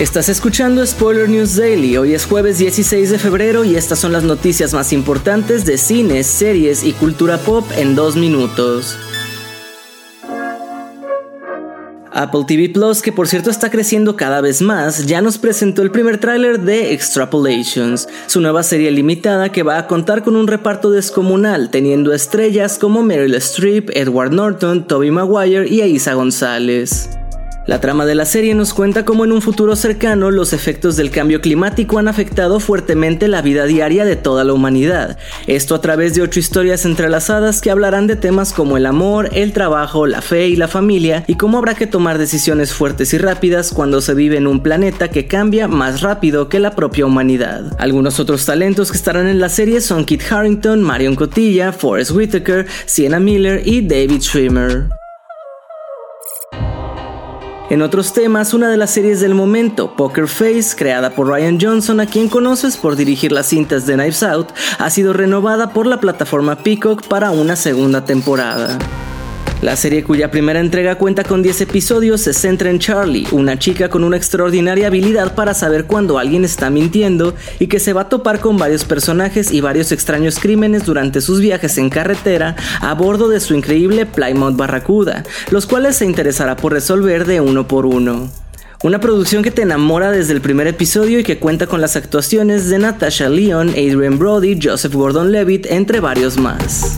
Estás escuchando Spoiler News Daily. Hoy es jueves 16 de febrero y estas son las noticias más importantes de cines, series y cultura pop en dos minutos. Apple TV Plus, que por cierto está creciendo cada vez más, ya nos presentó el primer tráiler de Extrapolations, su nueva serie limitada que va a contar con un reparto descomunal, teniendo estrellas como Meryl Streep, Edward Norton, Tobey Maguire y Aisa González. La trama de la serie nos cuenta cómo en un futuro cercano los efectos del cambio climático han afectado fuertemente la vida diaria de toda la humanidad. Esto a través de ocho historias entrelazadas que hablarán de temas como el amor, el trabajo, la fe y la familia y cómo habrá que tomar decisiones fuertes y rápidas cuando se vive en un planeta que cambia más rápido que la propia humanidad. Algunos otros talentos que estarán en la serie son Kit Harrington, Marion Cotilla, Forrest Whitaker, Sienna Miller y David Schwimmer. En otros temas, una de las series del momento, Poker Face, creada por Ryan Johnson, a quien conoces por dirigir las cintas de Knives Out, ha sido renovada por la plataforma Peacock para una segunda temporada. La serie cuya primera entrega cuenta con 10 episodios se centra en Charlie, una chica con una extraordinaria habilidad para saber cuando alguien está mintiendo y que se va a topar con varios personajes y varios extraños crímenes durante sus viajes en carretera a bordo de su increíble Plymouth Barracuda, los cuales se interesará por resolver de uno por uno. Una producción que te enamora desde el primer episodio y que cuenta con las actuaciones de Natasha Leon, Adrian Brody, Joseph Gordon-Levitt, entre varios más.